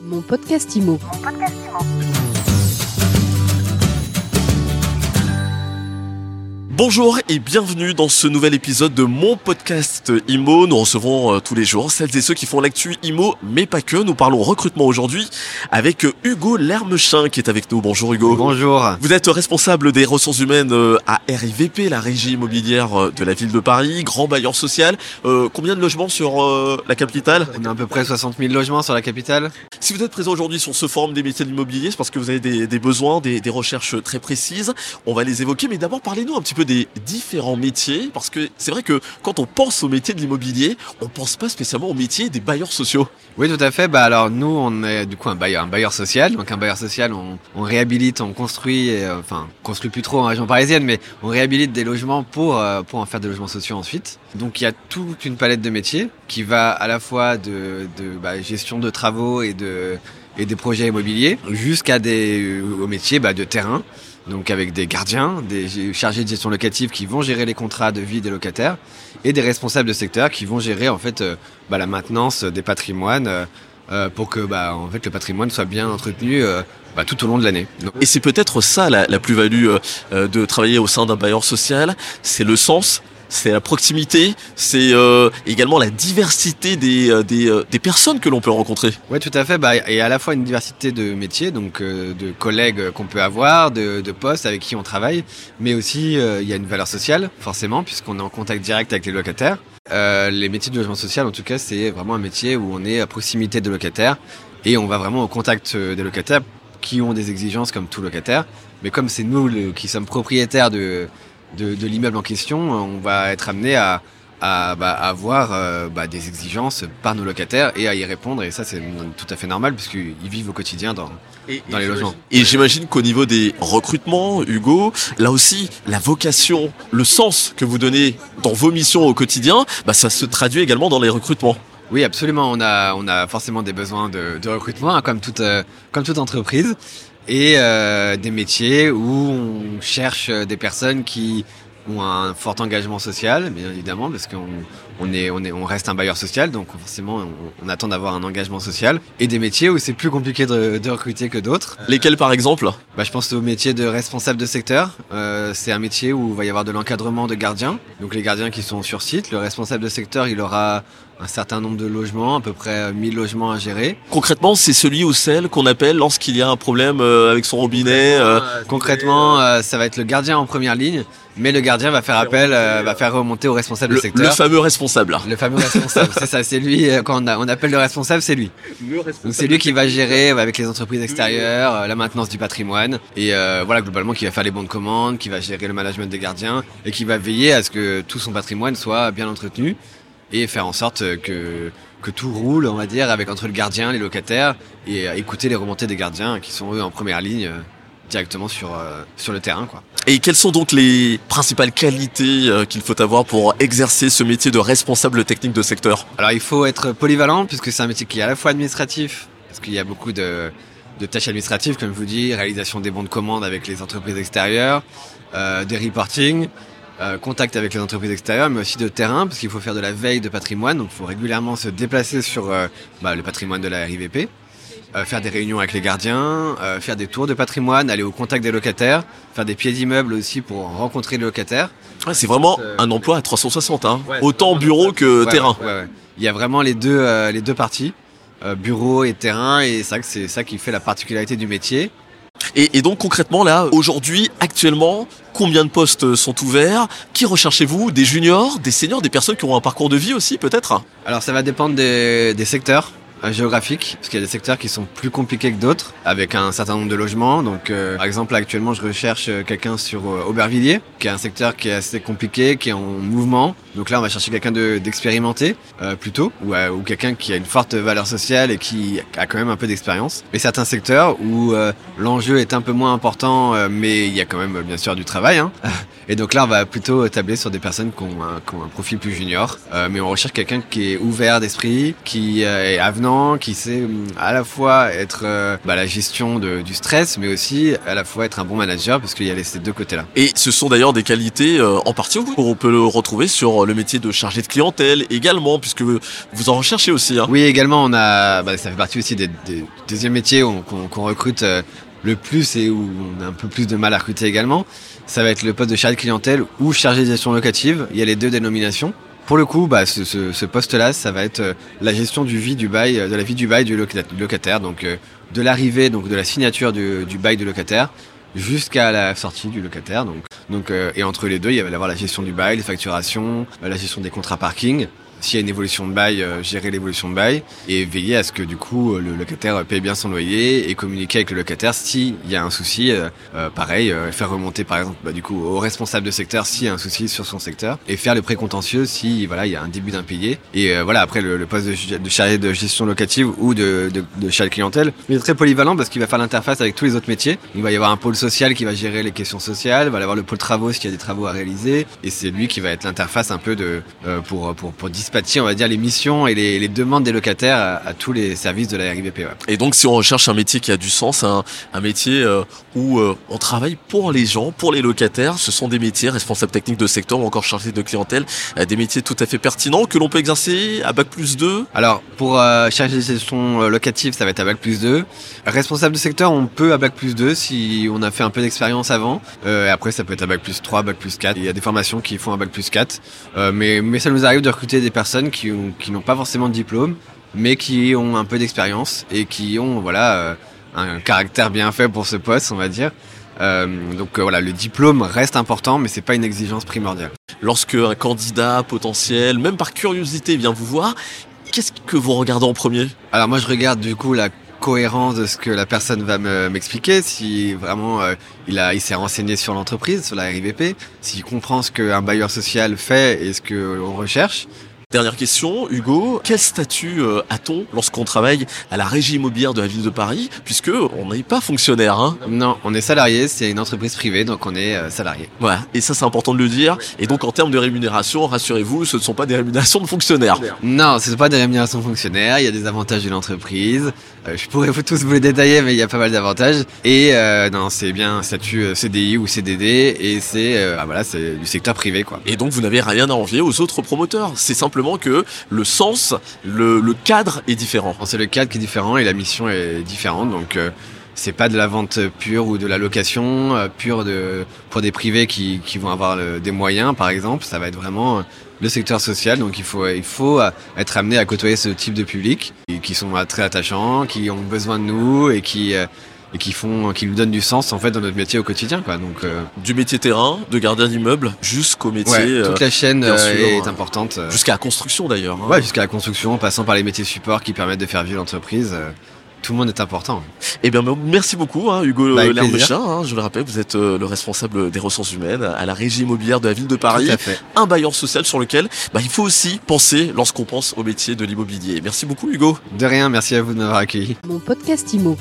Mon podcast IMO. Bonjour et bienvenue dans ce nouvel épisode de mon podcast IMO. Nous recevons euh, tous les jours celles et ceux qui font l'actu IMO, mais pas que. Nous parlons recrutement aujourd'hui avec euh, Hugo Lermechin qui est avec nous. Bonjour Hugo. Bonjour. Vous êtes responsable des ressources humaines euh, à RIVP, la régie immobilière de la ville de Paris, grand bailleur social. Euh, combien de logements sur euh, la capitale? On a à peu près 60 000 logements sur la capitale. Si vous êtes présent aujourd'hui sur ce forum des métiers de l'immobilier, c'est parce que vous avez des, des besoins, des, des recherches très précises. On va les évoquer, mais d'abord parlez-nous un petit peu des différents métiers, parce que c'est vrai que quand on pense au métier de l'immobilier, on pense pas spécialement au métier des bailleurs sociaux. Oui, tout à fait. Bah alors nous, on est du coup un bailleur, un bailleur social. Donc un bailleur social, on, réhabilite, on construit, euh, enfin, on construit plus trop en région parisienne, mais on réhabilite des logements pour euh, pour en faire des logements sociaux ensuite. Donc il y a toute une palette de métiers qui va à la fois de, bah, gestion de travaux et de et des projets immobiliers jusqu'à des euh, bah, de terrain. Donc avec des gardiens, des chargés de gestion locative qui vont gérer les contrats de vie des locataires et des responsables de secteur qui vont gérer en fait euh, bah, la maintenance des patrimoines euh, euh, pour que bah, en fait le patrimoine soit bien entretenu bah, tout au long de l'année. Et c'est peut-être ça la, plus-value de travailler au sein d'un bailleur social, c'est le sens. C'est la proximité, c'est euh, également la diversité des, euh, des, euh, des personnes que l'on peut rencontrer. Ouais, tout à fait. Bah, et à la fois une diversité de métiers, donc euh, de collègues qu'on peut avoir, de, de postes avec qui on travaille, mais aussi euh, il y a une valeur sociale, forcément, puisqu'on est en contact direct avec les locataires. Les métiers de logement social, en tout cas, c'est vraiment un métier où on est à proximité de locataires et on va vraiment au contact des locataires qui ont des exigences comme tout locataire. Mais comme c'est nous qui sommes propriétaires de, de, de l'immeuble en question, on va être amené à, à, bah, à avoir euh, bah, des exigences par nos locataires et à y répondre. Et ça, c'est tout à fait normal puisqu'ils vivent au quotidien dans, dans les logements. Et j'imagine qu'au niveau des recrutements, Hugo, là aussi, la vocation, le sens que vous donnez dans vos missions au quotidien, bah, ça se traduit également dans les recrutements. Oui, absolument. On a, on a forcément des besoins de, de recrutement, hein, comme toute, euh, comme toute entreprise, et euh, des métiers où on cherche euh, des personnes qui ont un fort engagement social, bien évidemment, parce qu'on on est, on est, on reste un bailleur social, donc forcément, on, on attend d'avoir un engagement social, et des métiers où c'est plus compliqué de, de recruter que d'autres. Lesquels par exemple? Bah, je pense au métier de responsable de secteur. Euh, c'est un métier où il va y avoir de l'encadrement de gardiens. Donc les gardiens qui sont sur site. Le responsable de secteur, il aura un certain nombre de logements, à peu près 1000 logements à gérer. Concrètement, c'est celui ou celle qu'on appelle lorsqu'il y a un problème euh, avec son robinet. euh, Concrètement, euh, ça va être le gardien en première ligne, mais le gardien va faire appel, euh, va faire remonter au responsable le, de secteur. le fameux responsable. Le fameux responsable, c'est ça, c'est lui, euh, quand on, a- on appelle le responsable, c'est lui. Donc c'est lui qui va gérer avec les entreprises extérieures, euh, la maintenance du patrimoine, et euh, voilà, globalement, qui va faire les bons de commande, qui va gérer le management des gardiens, et qui va veiller à ce que tout son patrimoine soit bien entretenu, et faire en sorte que, que tout roule, on va dire, avec entre le gardien, les locataires, et écouter les remontées des gardiens, qui sont eux en première ligne, directement sur, euh, sur le terrain, quoi. Et quelles sont donc les principales qualités euh, qu'il faut avoir pour exercer ce métier de responsable technique de secteur? Alors il faut être polyvalent puisque c'est un métier qui est à la fois administratif, parce qu'il y a beaucoup de, de tâches administratives, comme je vous dis, réalisation des bons de commande avec les entreprises extérieures, euh, des reporting, contact avec les entreprises extérieures, mais aussi de terrain, parce qu'il faut faire de la veille de patrimoine, donc il faut régulièrement se déplacer sur bah, le patrimoine de la RIVP. Euh, faire des réunions avec les gardiens, euh, faire des tours de patrimoine, aller au contact des locataires, faire des pieds d'immeuble aussi pour rencontrer les locataires. Ouais, C'est vraiment Euh, un emploi à 360, hein. Ouais, autant bureau que Ouais, terrain. ouais, ouais. Il y a vraiment les deux, euh, les deux parties, euh, bureau et terrain, et c'est ça que c'est ça qui fait la particularité du métier. Et, et donc concrètement là, aujourd'hui, actuellement, combien de postes sont ouverts? Qui recherchez-vous? Des juniors, des seniors, des personnes qui ont un parcours de vie aussi peut-être? Alors ça va dépendre des, des secteurs. Euh, géographiques, parce qu'il y a des secteurs qui sont plus compliqués que d'autres, avec un certain nombre de logements. Donc, euh, par exemple, actuellement, je recherche euh, quelqu'un sur euh, Aubervilliers, qui est un secteur qui est assez compliqué, qui est en mouvement. Donc là, on va chercher quelqu'un de- d'expérimenté, euh, plutôt, ou, quelqu'un qui a une forte valeur sociale et qui a quand même un peu d'expérience. Mais certains secteurs où l'enjeu est un peu moins important, mais il y a quand même, bien sûr, du travail. Hein. Et donc là, on va plutôt tabler sur des personnes qui ont un, qui ont un profil plus junior. Mais on recherche quelqu'un qui est ouvert d'esprit, qui est avenant qui sait hum, à la fois être euh, bah, la gestion de- du stress, mais aussi à la fois être un bon manager, parce qu'il y a les- ces deux côtés-là. Et ce sont d'ailleurs des qualités euh, en partie qu'on peut le retrouver sur le métier de chargé de clientèle également, puisque vous en recherchez aussi. Hein. Oui, également, on a, bah, ça fait partie aussi des, des deuxièmes métiers où on- qu'on recrute euh, le plus et où on a un peu plus de mal à recruter également. Ça va être le poste de chargé de clientèle ou chargé de gestion locative. Il y a les deux dénominations. Pour le coup, bah, ce, poste-là, ça va être euh, la gestion du vie du bail, euh, de la vie du bail du loca- du locataire, donc euh, de l'arrivée, donc de la signature du, bail du locataire jusqu'à la sortie du locataire. Donc, et entre les deux, il va y avoir la gestion du bail, les facturations, la gestion des contrats parking. S'il y a une évolution de bail, euh, gérer l'évolution de bail et veiller à ce que du coup euh, le locataire paye bien son loyer et communiquer avec le locataire s'il y a un souci. euh, pareil, faire remonter par exemple bah, du coup au responsable de secteur s'il y a un souci sur son secteur et faire le précontentieux si voilà il y a un début d'impayé. Et voilà après le, poste de, chargé de gestion locative ou de, chargé de clientèle, il est très polyvalent parce qu'il va faire l'interface avec tous les autres métiers. Il va y avoir un pôle social qui va gérer les questions sociales, il va y avoir le pôle travaux s'il y a des travaux à réaliser et c'est lui qui va être l'interface un peu de pour, pour pour dispatcher on va dire les missions et les, les demandes des locataires à, à tous les services de la RIVP. ouais. Et donc si on recherche un métier qui a du sens, un, un métier euh, où euh, on travaille pour les gens, pour les locataires, ce sont des métiers, responsables techniques de secteur ou encore chargés de clientèle, euh, des métiers tout à fait pertinents que l'on peut exercer à Bac plus 2. Alors, pour chargé de gestion locative, ça va être à Bac plus 2. Responsable de secteur, on peut à Bac plus 2 si on a fait un peu d'expérience avant. Et après, ça peut être à Bac plus 3, Bac plus 4. Il y a des formations qui font à Bac plus 4. Euh, mais, mais ça nous arrive de recruter des personnes qui, ont- qui n'ont pas forcément de diplôme, mais qui ont un peu d'expérience et qui ont voilà euh, un caractère bien fait pour ce poste, on va dire. Euh, donc euh, voilà, le diplôme reste important, mais c'est pas une exigence primordiale. Lorsque un candidat potentiel, même par curiosité, vient vous voir, qu'est-ce que vous regardez en premier? Alors moi je regarde du coup la cohérence de ce que la personne va me- m'expliquer, si vraiment euh, il a il s'est renseigné sur l'entreprise, sur la RIVP, s'il comprend ce qu'un bailleur social fait et ce que l'on recherche. Dernière question, Hugo, quel statut euh, a-t-on lorsqu'on travaille à la régie immobilière de la ville de Paris, puisque on n'est pas fonctionnaire, hein? Non, on est salarié, c'est une entreprise privée, donc on est euh, salarié. Voilà, et ça c'est important de le dire. Et donc en termes de rémunération, rassurez-vous, ce ne sont pas des rémunérations de fonctionnaires. Non, c'est pas des rémunérations fonctionnaires, il y a des avantages de l'entreprise. Euh, je pourrais vous tous vous les détailler, mais il y a pas mal d'avantages. Et euh, non, c'est bien un statut CDI ou CDD, et c'est euh, ah, voilà, c'est du secteur privé quoi. Et donc vous n'avez rien à envier aux autres promoteurs. C'est simplement que le sens, le, cadre est différent. C'est le cadre qui est différent et la mission est différente, donc euh, c'est pas de la vente pure ou de la location euh, pure pour des privés qui, vont avoir le- des moyens par exemple. Ça va être vraiment euh, le secteur social, donc il faut euh, être amené à côtoyer ce type de public qui sont euh, très attachants, qui ont besoin de nous et qui euh, et qui font qui nous donnent du sens en fait dans notre métier au quotidien quoi. Donc euh, Du métier terrain, de gardien d'immeuble, jusqu'au métier, ouais, euh, toute la chaîne euh, sûr, est hein. importante. jusqu'à la construction d'ailleurs. hein. Ouais, jusqu'à la construction, en passant par les métiers support qui permettent de faire vivre l'entreprise. tout le monde est important. Eh bien, merci beaucoup, hein, Hugo Bah. Hein, je le rappelle, vous êtes euh, le responsable des ressources humaines à la régie immobilière de la ville de Paris. Tout à fait. Un bailleur social sur lequel bah, il faut aussi penser lorsqu'on pense au métier de l'immobilier. Merci beaucoup, Hugo. De rien, merci à vous de m'avoir accueilli. Mon podcast Imo.